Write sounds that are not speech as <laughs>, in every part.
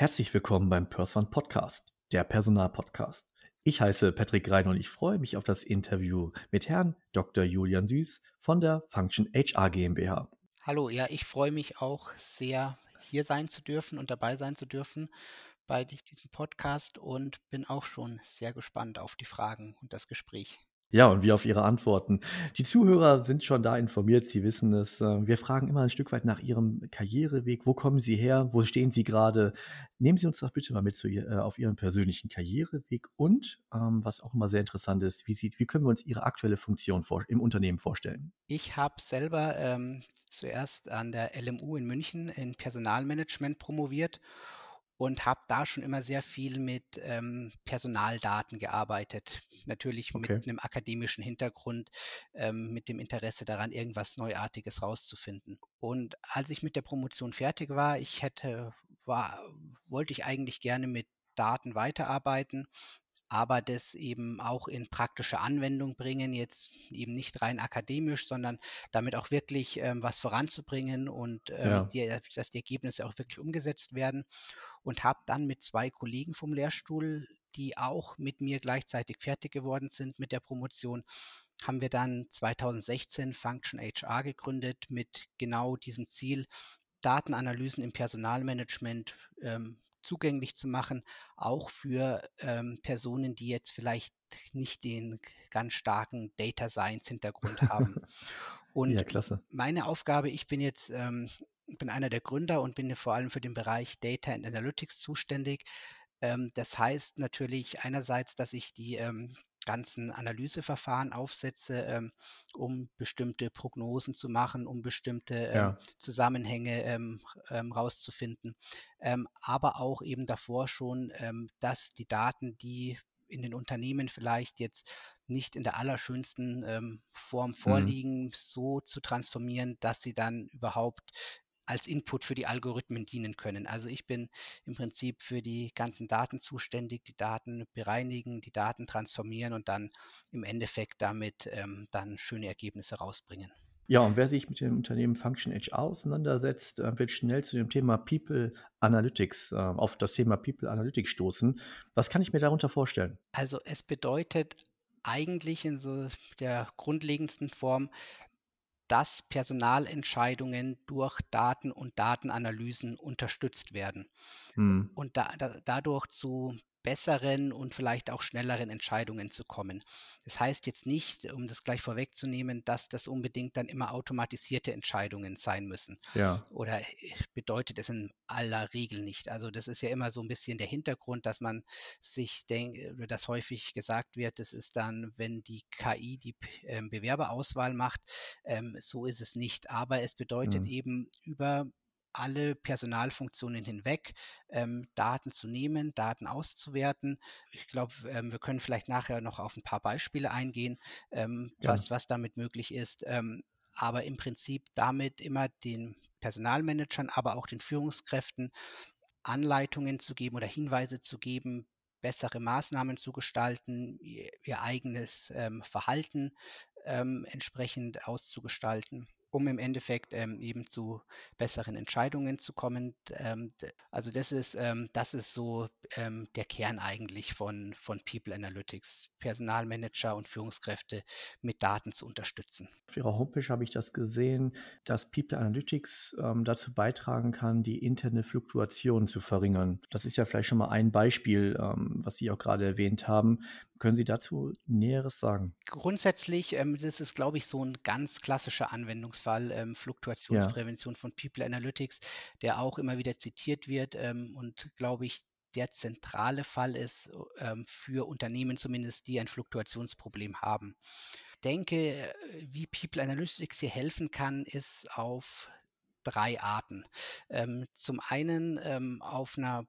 Herzlich willkommen beim PersOne Podcast, der Personalpodcast. Ich heiße Patrick Rein und ich freue mich auf das Interview mit Herrn Dr. Julian Süß von der Function HR GmbH. Hallo, ja, ich freue mich auch sehr, hier sein zu dürfen und dabei sein zu dürfen bei diesem Podcast und bin auch schon sehr gespannt auf die Fragen und das Gespräch. Ja, und wir auf Ihre Antworten. Die Zuhörer sind schon da informiert, sie wissen es. Äh, wir fragen immer ein Stück weit nach Ihrem Karriereweg. Wo kommen Sie her? Wo stehen Sie gerade? Nehmen Sie uns doch bitte mal mit zu, äh, auf Ihren persönlichen Karriereweg und, ähm, was auch immer sehr interessant ist, wie, sieht, wie können wir uns Ihre aktuelle Funktion vor, im Unternehmen vorstellen? Ich habe selber ähm, zuerst an der LMU in München in Personalmanagement promoviert und habe da schon immer sehr viel mit ähm, Personaldaten gearbeitet. Natürlich okay. mit einem akademischen Hintergrund, ähm, mit dem Interesse daran, irgendwas Neuartiges rauszufinden. Und als ich mit der Promotion fertig war, ich hätte, war, wollte ich eigentlich gerne mit Daten weiterarbeiten, aber das eben auch in praktische Anwendung bringen, jetzt eben nicht rein akademisch, sondern damit auch wirklich ähm, was voranzubringen und ähm, ja. die, dass die Ergebnisse auch wirklich umgesetzt werden und habe dann mit zwei Kollegen vom Lehrstuhl, die auch mit mir gleichzeitig fertig geworden sind mit der Promotion, haben wir dann 2016 Function HR gegründet mit genau diesem Ziel, Datenanalysen im Personalmanagement ähm, zugänglich zu machen, auch für ähm, Personen, die jetzt vielleicht nicht den ganz starken Data Science Hintergrund haben. <laughs> Und ja, meine Aufgabe, ich bin jetzt ähm, bin einer der Gründer und bin vor allem für den Bereich Data and Analytics zuständig. Ähm, das heißt natürlich einerseits, dass ich die ähm, ganzen Analyseverfahren aufsetze, ähm, um bestimmte Prognosen zu machen, um bestimmte ähm, ja. Zusammenhänge ähm, ähm, rauszufinden, aber auch eben davor schon, dass die Daten, die in den Unternehmen vielleicht jetzt nicht in der allerschönsten Form mhm. vorliegen, mhm. so zu transformieren, dass sie dann überhaupt als Input für die Algorithmen dienen können. Also ich bin im Prinzip für die ganzen Daten zuständig, die Daten bereinigen, die Daten transformieren und dann im Endeffekt damit ähm, dann schöne Ergebnisse rausbringen. Ja, und wer sich mit dem Unternehmen Function HR auseinandersetzt, äh, wird schnell zu dem Thema People Analytics, äh, auf das Thema People Analytics stoßen. Was kann ich mir darunter vorstellen? Also es bedeutet eigentlich in so der grundlegendsten Form, dass Personalentscheidungen durch Daten und Datenanalysen unterstützt werden Mhm. und da, da, dadurch zu besseren und vielleicht auch schnelleren Entscheidungen zu kommen. Das heißt jetzt nicht, um das gleich vorwegzunehmen, dass das unbedingt dann immer automatisierte Entscheidungen sein müssen. Ja. Oder bedeutet es in aller Regel nicht. Also das ist ja immer so ein bisschen der Hintergrund, dass man sich denkt, oder dass häufig gesagt wird, das ist dann, wenn die KI die ähm, Bewerberauswahl macht. Ähm, so ist es nicht. Aber es bedeutet mhm. eben über alle Personalfunktionen hinweg ähm, Daten zu nehmen, Daten auszuwerten. Ich glaube, ähm, wir können vielleicht nachher noch auf ein paar Beispiele eingehen, ähm, ja. was, was damit möglich ist. Ähm, aber im Prinzip damit immer den Personalmanagern, aber auch den Führungskräften Anleitungen zu geben oder Hinweise zu geben, bessere Maßnahmen zu gestalten, ihr, ihr eigenes ähm, Verhalten ähm, entsprechend auszugestalten um im Endeffekt ähm, eben zu besseren Entscheidungen zu kommen. Ähm, also das ist, ähm, das ist so ähm, der Kern eigentlich von, von People Analytics, Personalmanager und Führungskräfte mit Daten zu unterstützen. Auf Ihrer Homepage habe ich das gesehen, dass People Analytics ähm, dazu beitragen kann, die interne Fluktuation zu verringern. Das ist ja vielleicht schon mal ein Beispiel, ähm, was Sie auch gerade erwähnt haben. Können Sie dazu Näheres sagen? Grundsätzlich, ähm, das ist, glaube ich, so ein ganz klassischer Anwendungsfall, ähm, Fluktuationsprävention von People Analytics, der auch immer wieder zitiert wird ähm, und, glaube ich, der zentrale Fall ist ähm, für Unternehmen zumindest, die ein Fluktuationsproblem haben. Ich denke, äh, wie People Analytics hier helfen kann, ist auf drei Arten. Ähm, zum einen ähm, auf einer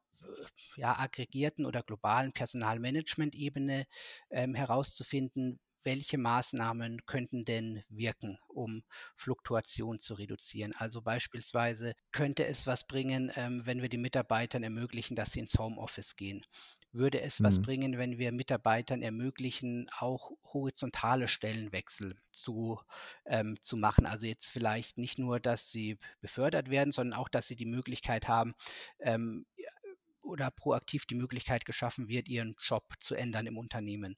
ja, aggregierten oder globalen Personalmanagement-Ebene ähm, herauszufinden, welche Maßnahmen könnten denn wirken, um Fluktuation zu reduzieren. Also beispielsweise könnte es was bringen, ähm, wenn wir den Mitarbeitern ermöglichen, dass sie ins Homeoffice gehen. Würde es mhm. was bringen, wenn wir Mitarbeitern ermöglichen, auch horizontale Stellenwechsel zu, ähm, zu machen? Also jetzt vielleicht nicht nur, dass sie befördert werden, sondern auch, dass sie die Möglichkeit haben, ähm, oder proaktiv die Möglichkeit geschaffen wird, ihren Job zu ändern im Unternehmen.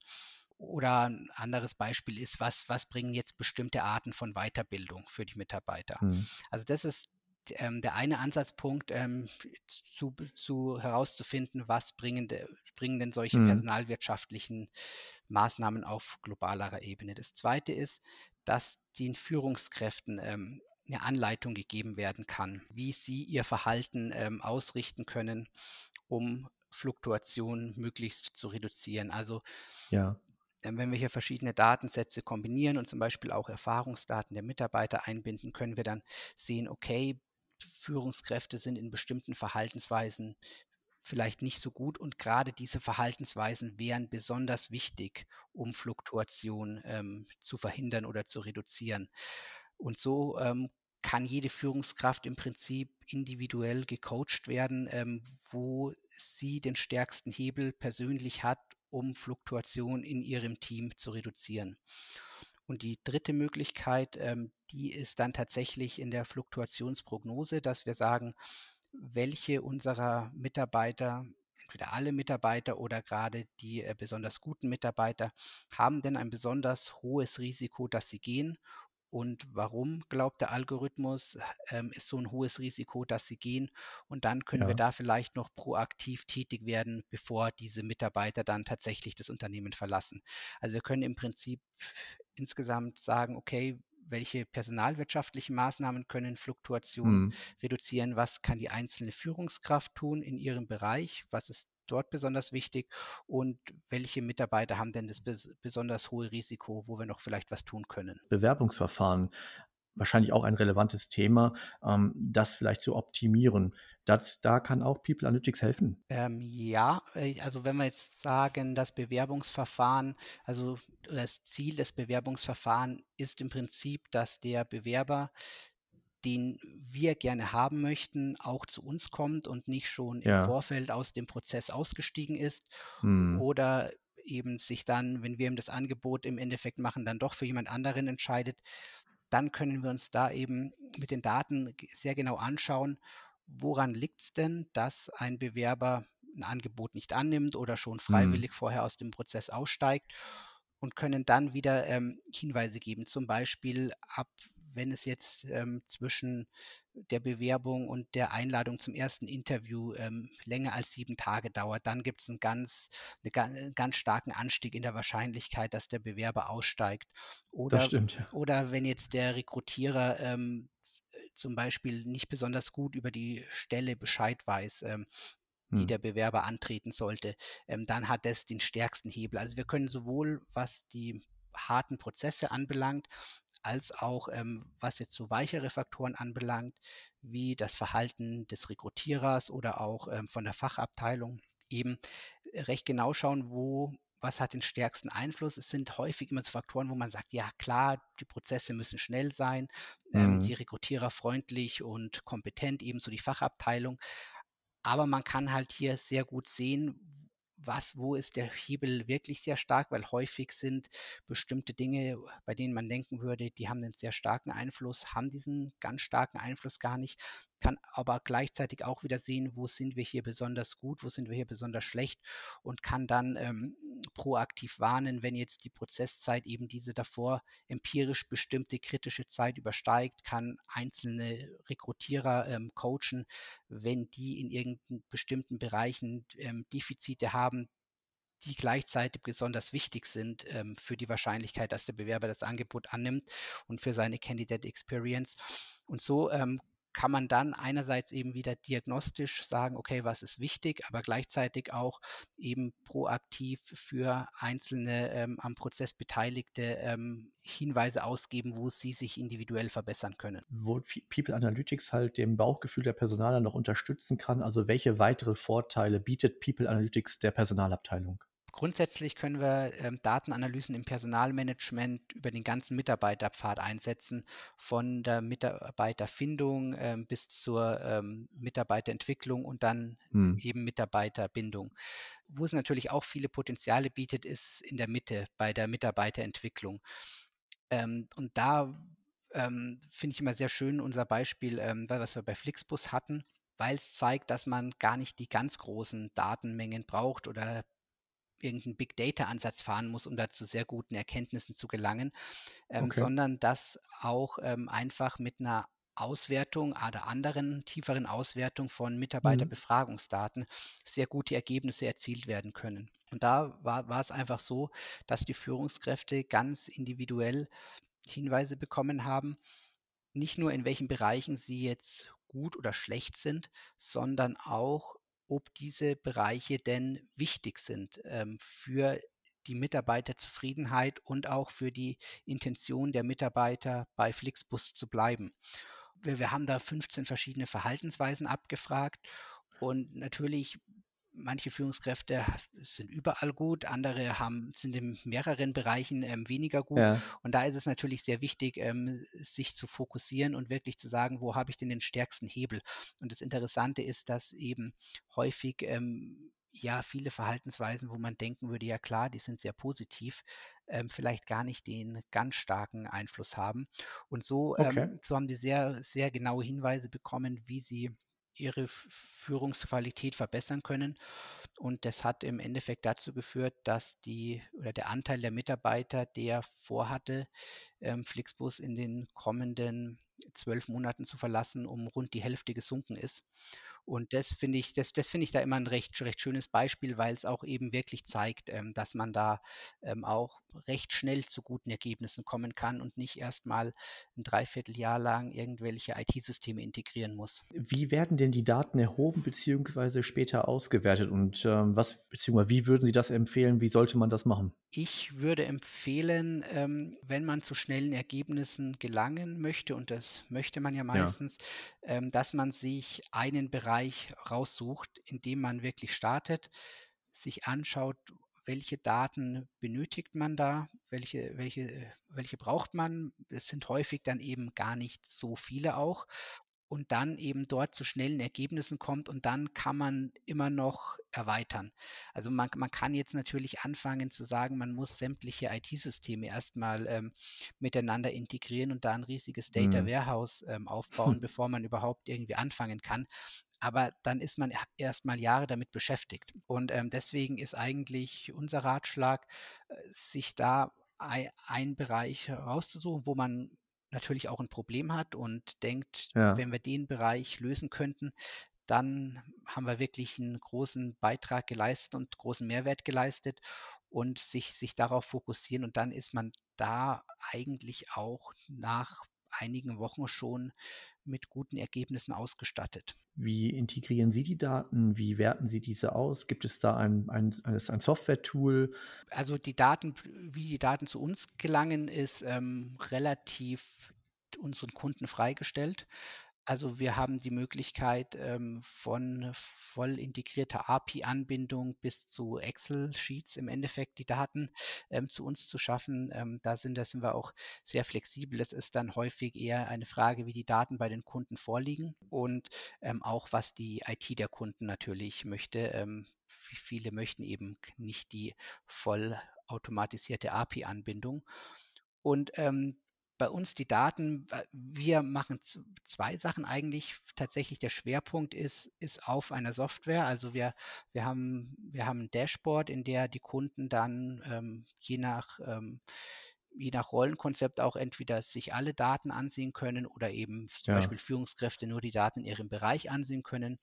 Oder ein anderes Beispiel ist, was, was bringen jetzt bestimmte Arten von Weiterbildung für die Mitarbeiter? Mhm. Also das ist ähm, der eine Ansatzpunkt, ähm, zu, zu, herauszufinden, was bringen, de, bringen denn solche mhm. personalwirtschaftlichen Maßnahmen auf globalerer Ebene. Das zweite ist, dass den Führungskräften ähm, eine Anleitung gegeben werden kann, wie sie ihr Verhalten ähm, ausrichten können, um Fluktuationen möglichst zu reduzieren. Also ja. Ähm, wenn wir hier verschiedene Datensätze kombinieren und zum Beispiel auch Erfahrungsdaten der Mitarbeiter einbinden, können wir dann sehen, okay, Führungskräfte sind in bestimmten Verhaltensweisen vielleicht nicht so gut und gerade diese Verhaltensweisen wären besonders wichtig, um Fluktuation ähm, zu verhindern oder zu reduzieren. Und so ähm, kann jede Führungskraft im Prinzip individuell gecoacht werden, ähm, wo sie den stärksten Hebel persönlich hat, um Fluktuation in ihrem Team zu reduzieren. Und die dritte Möglichkeit, ähm, die ist dann tatsächlich in der Fluktuationsprognose, dass wir sagen, welche unserer Mitarbeiter, entweder alle Mitarbeiter oder gerade die äh, besonders guten Mitarbeiter, haben denn ein besonders hohes Risiko, dass sie gehen und warum glaubt der Algorithmus, ähm, ist so ein hohes Risiko, dass sie gehen. Und dann können ja. wir da vielleicht noch proaktiv tätig werden, bevor diese Mitarbeiter dann tatsächlich das Unternehmen verlassen. Also wir können im Prinzip insgesamt sagen, okay, welche personalwirtschaftlichen Maßnahmen können Fluktuationen mhm. reduzieren, was kann die einzelne Führungskraft tun in ihrem Bereich, was ist dort besonders wichtig und welche Mitarbeiter haben denn das besonders hohe Risiko, wo wir noch vielleicht was tun können? Bewerbungsverfahren wahrscheinlich auch ein relevantes Thema, ähm, das vielleicht zu optimieren. Das, da kann auch People Analytics helfen. Ähm, ja, äh, also wenn wir jetzt sagen, das Bewerbungsverfahren, also das Ziel des Bewerbungsverfahrens ist im Prinzip, dass der Bewerber den wir gerne haben möchten, auch zu uns kommt und nicht schon ja. im Vorfeld aus dem Prozess ausgestiegen ist hm. oder eben sich dann, wenn wir ihm das Angebot im Endeffekt machen, dann doch für jemand anderen entscheidet, dann können wir uns da eben mit den Daten sehr genau anschauen, woran liegt es denn, dass ein Bewerber ein Angebot nicht annimmt oder schon hm. freiwillig hm. vorher aus dem Prozess aussteigt und können dann wieder ähm, Hinweise geben, zum Beispiel ab wenn es jetzt ähm, zwischen der Bewerbung und der Einladung zum ersten Interview ähm, länger als sieben Tage dauert, dann gibt es einen ganz, eine, ganz starken Anstieg in der Wahrscheinlichkeit, dass der Bewerber aussteigt. Oder, das stimmt. Ja. Oder wenn jetzt der Rekrutierer ähm, zum Beispiel nicht besonders gut über die Stelle Bescheid weiß, ähm, die hm. der Bewerber antreten sollte, ähm, dann hat das den stärksten Hebel. Also wir können sowohl, was die harten Prozesse anbelangt, als auch ähm, was jetzt so weichere Faktoren anbelangt, wie das Verhalten des Rekrutierers oder auch ähm, von der Fachabteilung eben recht genau schauen, wo was hat den stärksten Einfluss. Es sind häufig immer so Faktoren, wo man sagt, ja klar, die Prozesse müssen schnell sein, ähm, mhm. die Rekrutierer freundlich und kompetent, ebenso die Fachabteilung. Aber man kann halt hier sehr gut sehen, was, wo ist der Hebel wirklich sehr stark, weil häufig sind bestimmte Dinge, bei denen man denken würde, die haben einen sehr starken Einfluss, haben diesen ganz starken Einfluss gar nicht kann aber gleichzeitig auch wieder sehen, wo sind wir hier besonders gut, wo sind wir hier besonders schlecht und kann dann ähm, proaktiv warnen, wenn jetzt die Prozesszeit eben diese davor empirisch bestimmte kritische Zeit übersteigt, kann einzelne Rekrutierer ähm, coachen, wenn die in irgendeinen bestimmten Bereichen ähm, Defizite haben, die gleichzeitig besonders wichtig sind ähm, für die Wahrscheinlichkeit, dass der Bewerber das Angebot annimmt und für seine Candidate Experience. Und so ähm, kann man dann einerseits eben wieder diagnostisch sagen, okay, was ist wichtig, aber gleichzeitig auch eben proaktiv für einzelne ähm, am Prozess Beteiligte ähm, Hinweise ausgeben, wo sie sich individuell verbessern können. Wo People Analytics halt dem Bauchgefühl der Personaler noch unterstützen kann, also welche weitere Vorteile bietet People Analytics der Personalabteilung? Grundsätzlich können wir ähm, Datenanalysen im Personalmanagement über den ganzen Mitarbeiterpfad einsetzen, von der Mitarbeiterfindung ähm, bis zur ähm, Mitarbeiterentwicklung und dann hm. eben Mitarbeiterbindung. Wo es natürlich auch viele Potenziale bietet, ist in der Mitte bei der Mitarbeiterentwicklung. Ähm, und da ähm, finde ich immer sehr schön unser Beispiel, ähm, was wir bei Flixbus hatten weil es zeigt, dass man gar nicht die ganz großen Datenmengen braucht oder irgendeinen Big-Data-Ansatz fahren muss, um da zu sehr guten Erkenntnissen zu gelangen, ähm, Okay. sondern dass auch ähm, einfach mit einer Auswertung oder anderen tieferen Auswertung von Mhm. Mitarbeiterbefragungsdaten sehr gute Ergebnisse erzielt werden können. Und da war, war es einfach so, dass die Führungskräfte ganz individuell Hinweise bekommen haben, nicht nur in welchen Bereichen sie jetzt gut oder schlecht sind, sondern auch, ob diese Bereiche denn wichtig sind ähm, für die Mitarbeiterzufriedenheit und auch für die Intention der Mitarbeiter, bei Flixbus zu bleiben. Wir, wir haben da 15 verschiedene Verhaltensweisen abgefragt und natürlich manche Führungskräfte sind überall gut, andere haben, sind in mehreren Bereichen ähm, weniger gut. Ja. Und da ist es natürlich sehr wichtig, ähm, sich zu fokussieren und wirklich zu sagen, wo habe ich denn den stärksten Hebel? Und das Interessante ist, dass eben häufig ähm, ja viele Verhaltensweisen, wo man denken würde, ja klar, die sind sehr positiv, ähm, vielleicht gar nicht den ganz starken Einfluss haben. Und so, Okay. ähm, so haben die sehr, sehr genaue Hinweise bekommen, wie sie ihre Führungsqualität verbessern können. Und das hat im Endeffekt dazu geführt, dass die oder der Anteil der Mitarbeiter, der vorhatte, ähm, Flixbus in den kommenden zwölf Monaten zu verlassen, um rund die Hälfte gesunken ist. Und das finde ich, das, das finde ich da immer ein recht, recht schönes Beispiel, weil es auch eben wirklich zeigt, ähm, dass man da ähm, auch recht schnell zu guten Ergebnissen kommen kann und nicht erst mal ein Dreivierteljahr lang irgendwelche IT-Systeme integrieren muss. Wie werden denn die Daten erhoben beziehungsweise später ausgewertet und, ähm, was beziehungsweise wie würden Sie das empfehlen? Wie sollte man das machen? Ich würde empfehlen, ähm, wenn man zu schnellen Ergebnissen gelangen möchte, und das möchte man ja Ja. meistens, ähm, dass man sich einen Bereich raussucht, in dem man wirklich startet, sich anschaut, welche Daten benötigt man da, welche, welche, welche braucht man. Es sind häufig dann eben gar nicht so viele auch und dann eben dort zu schnellen Ergebnissen kommt und dann kann man immer noch erweitern. Also man, man kann jetzt natürlich anfangen zu sagen, man muss sämtliche IT-Systeme erstmal ähm, miteinander integrieren und da ein riesiges Data Mhm. Warehouse ähm, aufbauen, <laughs> bevor man überhaupt irgendwie anfangen kann. Aber dann ist man erstmal Jahre damit beschäftigt. Und ähm, deswegen ist eigentlich unser Ratschlag, äh, sich da ein, einen Bereich rauszusuchen, wo man natürlich auch ein Problem hat und denkt, Ja. wenn wir den Bereich lösen könnten, dann haben wir wirklich einen großen Beitrag geleistet und großen Mehrwert geleistet und sich sich darauf fokussieren und dann ist man da eigentlich auch nach einigen Wochen schon mit guten Ergebnissen ausgestattet. Wie integrieren Sie die Daten? Wie werten Sie diese aus? Gibt es da ein ein ein ein Software-Tool? Also, die Daten wie die Daten zu uns gelangen, ist, ähm, relativ unseren Kunden freigestellt. Also, wir haben die Möglichkeit, ähm, von voll integrierter API-Anbindung bis zu Excel-Sheets im Endeffekt die Daten, ähm, zu uns zu schaffen. Ähm, da sind da sind wir auch sehr flexibel. Es ist dann häufig eher eine Frage, wie die Daten bei den Kunden vorliegen und, ähm, auch was die IT der Kunden natürlich möchte. Ähm, viele möchten eben nicht die vollautomatisierte API-Anbindung. Und, ähm, bei uns die Daten, wir machen zwei Sachen eigentlich. Tatsächlich der Schwerpunkt ist ist auf einer Software. Also, wir wir haben wir haben 'n Dashboard, in der die Kunden dann, ähm, je nach ähm, je nach Rollenkonzept auch entweder sich alle Daten ansehen können oder eben zum Ja, Beispiel Führungskräfte nur die Daten in ihrem Bereich ansehen können,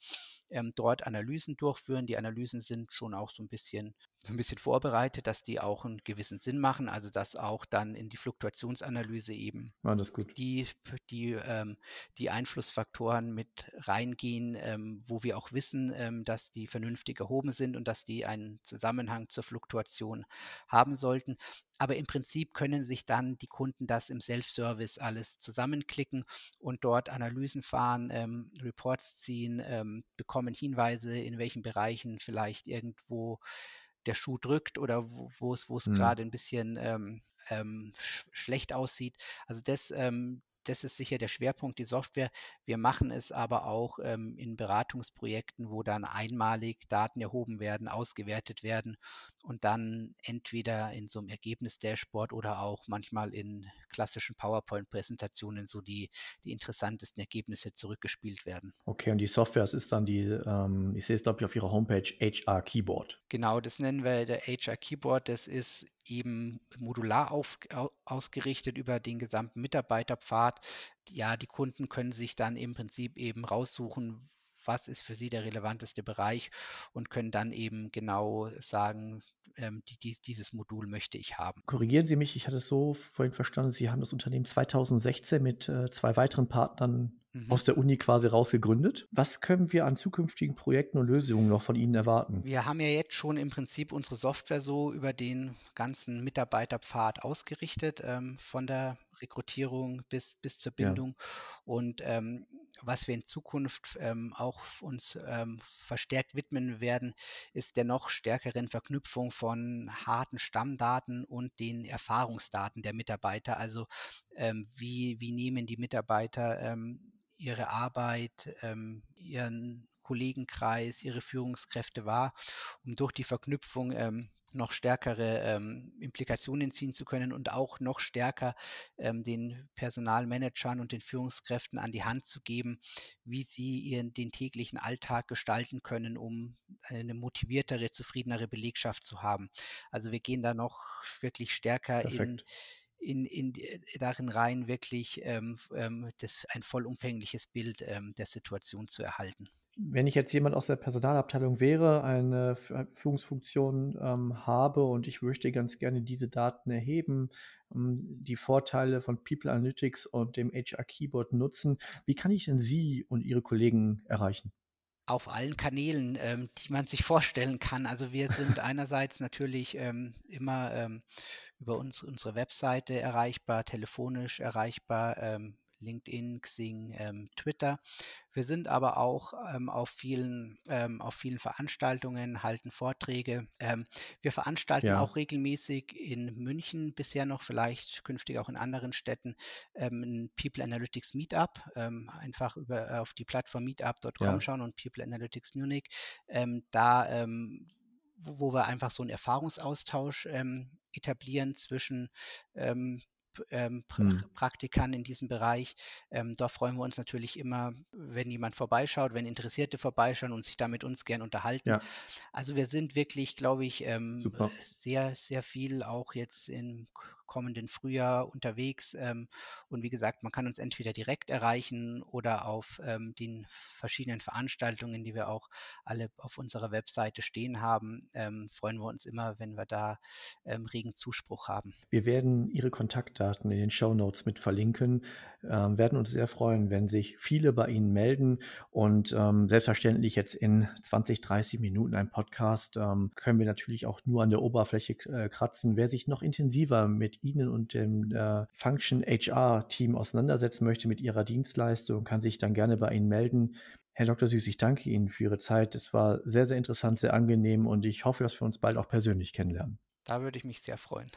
ähm, dort Analysen durchführen. Die Analysen sind schon auch so ein bisschen so 'n bisschen vorbereitet, dass die auch einen gewissen Sinn machen, also, dass auch dann in die Fluktuationsanalyse eben gut. die die, ähm die Einflussfaktoren mit reingehen, ähm, wo wir auch wissen, ähm, dass die vernünftig erhoben sind und dass die einen Zusammenhang zur Fluktuation haben sollten. Aber im Prinzip können sich dann die Kunden das im Self-Service alles zusammenklicken und dort Analysen fahren, ähm, Reports ziehen, ähm, bekommen Hinweise, in welchen Bereichen vielleicht irgendwo der Schuh drückt oder wo es wo es Mhm. grade 'n bisschen, ähm, ähm, sch schlecht aussieht. Also das, ähm das ist sicher der Schwerpunkt, die Software. Wir machen es aber auch ähm, in Beratungsprojekten, wo dann einmalig Daten erhoben werden, ausgewertet werden und dann entweder in so einem Ergebnis-Dashboard oder auch manchmal in klassischen PowerPoint-Präsentationen so die, die interessantesten Ergebnisse zurückgespielt werden. Okay, und die Software, das ist dann die, ähm, ich sehe es glaube ich auf Ihrer Homepage, HR Keyboard. Genau, das nennen wir der HR Keyboard. Das ist eben modular auf, ausgerichtet über den gesamten Mitarbeiterpfad. Ja, die Kunden können sich dann im Prinzip eben raussuchen, was ist für sie der relevanteste Bereich und können dann eben genau sagen, ähm, die, die, dieses Modul möchte ich haben. Korrigieren Sie mich, ich hatte es so vorhin verstanden, Sie haben das Unternehmen 2016 mit äh, zwei weiteren Partnern mhm. aus der Uni quasi rausgegründet. Was können wir an zukünftigen Projekten und Lösungen noch von Ihnen erwarten? Wir haben ja jetzt schon im Prinzip unsere Software so über den ganzen Mitarbeiterpfad ausgerichtet, ähm, von der Rekrutierung bis, bis zur Bindung. Ja. Und ähm, was wir in Zukunft ähm, auch uns ähm, verstärkt widmen werden, ist der noch stärkeren Verknüpfung von harten Stammdaten und den Erfahrungsdaten der Mitarbeiter. Also ähm, wie, wie nehmen die Mitarbeiter ähm, ihre Arbeit, ähm, ihren Kollegenkreis, ihre Führungskräfte wahr, um durch die Verknüpfung ähm, noch stärkere ähm, Implikationen ziehen zu können und auch noch stärker ähm, den Personalmanagern und den Führungskräften an die Hand zu geben, wie sie ihren den täglichen Alltag gestalten können, um eine motiviertere, zufriedenere Belegschaft zu haben. Also wir gehen da noch wirklich stärker Perfekt. in in, in darin rein, wirklich ähm, ähm, das, ein vollumfängliches Bild ähm, der Situation zu erhalten wenn ich jetzt jemand aus der Personalabteilung wäre, eine Führungsfunktion ähm, habe und ich möchte ganz gerne diese Daten erheben, ähm, die Vorteile von People Analytics und dem HR Keyboard nutzen, wie kann ich denn Sie und Ihre Kollegen erreichen? Auf allen Kanälen, ähm, die man sich vorstellen kann. Also wir sind <laughs> einerseits natürlich ähm, immer ähm, über uns, unsere Webseite erreichbar, telefonisch erreichbar, ähm, LinkedIn, Xing, ähm, Twitter. Wir sind aber auch ähm, auf, vielen, ähm, auf vielen Veranstaltungen, halten Vorträge. Ähm, wir veranstalten ja. auch regelmäßig in München, bisher noch vielleicht künftig auch in anderen Städten, ähm, ein People Analytics Meetup. Ähm, einfach über, äh, auf die Plattform meetup.com ja. schauen und People Analytics Munich. da wo wir einfach so einen Erfahrungsaustausch etablieren zwischen ähm, ähm, mhm. Praktikern in diesem Bereich. Ähm, da freuen wir uns natürlich immer, wenn jemand vorbeischaut, wenn Interessierte vorbeischauen und sich da mit uns gern unterhalten. Ja. Also wir sind wirklich, glaube ich, ähm, sehr, sehr viel auch jetzt in kommenden Frühjahr unterwegs. Ähm, und wie gesagt, man kann uns entweder direkt erreichen oder auf ähm, den verschiedenen Veranstaltungen, die wir auch alle auf unserer Webseite stehen haben, ähm, freuen wir uns immer, wenn wir da ähm, regen Zuspruch haben. Wir werden Ihre Kontaktdaten in den Show Notes mit verlinken, ähm, werden uns sehr freuen, wenn sich viele bei Ihnen melden und ähm, selbstverständlich jetzt in 20, 30 Minuten ein Podcast können wir natürlich auch nur an der Oberfläche äh, kratzen. Wer sich noch intensiver mit Ihnen und dem äh, Function HR Team auseinandersetzen möchte mit Ihrer Dienstleistung, kann sich dann gerne bei Ihnen melden. Herr Dr. Süß, ich danke Ihnen für Ihre Zeit. Es war sehr, sehr interessant, sehr angenehm und ich hoffe, dass wir uns bald auch persönlich kennenlernen. Da würde ich mich sehr freuen.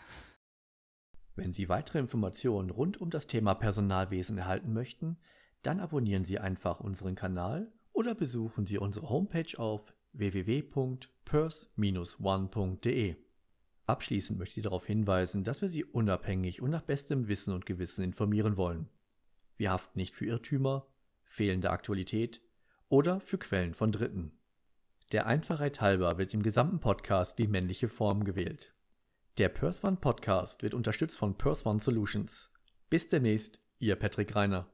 Wenn Sie weitere Informationen rund um das Thema Personalwesen erhalten möchten, dann abonnieren Sie einfach unseren Kanal oder besuchen Sie unsere Homepage auf www.pers-one.de. Abschließend möchte ich darauf hinweisen, dass wir Sie unabhängig und nach bestem Wissen und Gewissen informieren wollen. Wir haften nicht für Irrtümer, fehlende Aktualität oder für Quellen von Dritten. Der Einfachheit halber wird im gesamten Podcast die männliche Form gewählt. Der PersOne Podcast wird unterstützt von PersOne Solutions. Bis demnächst, Ihr Patrick Reiner.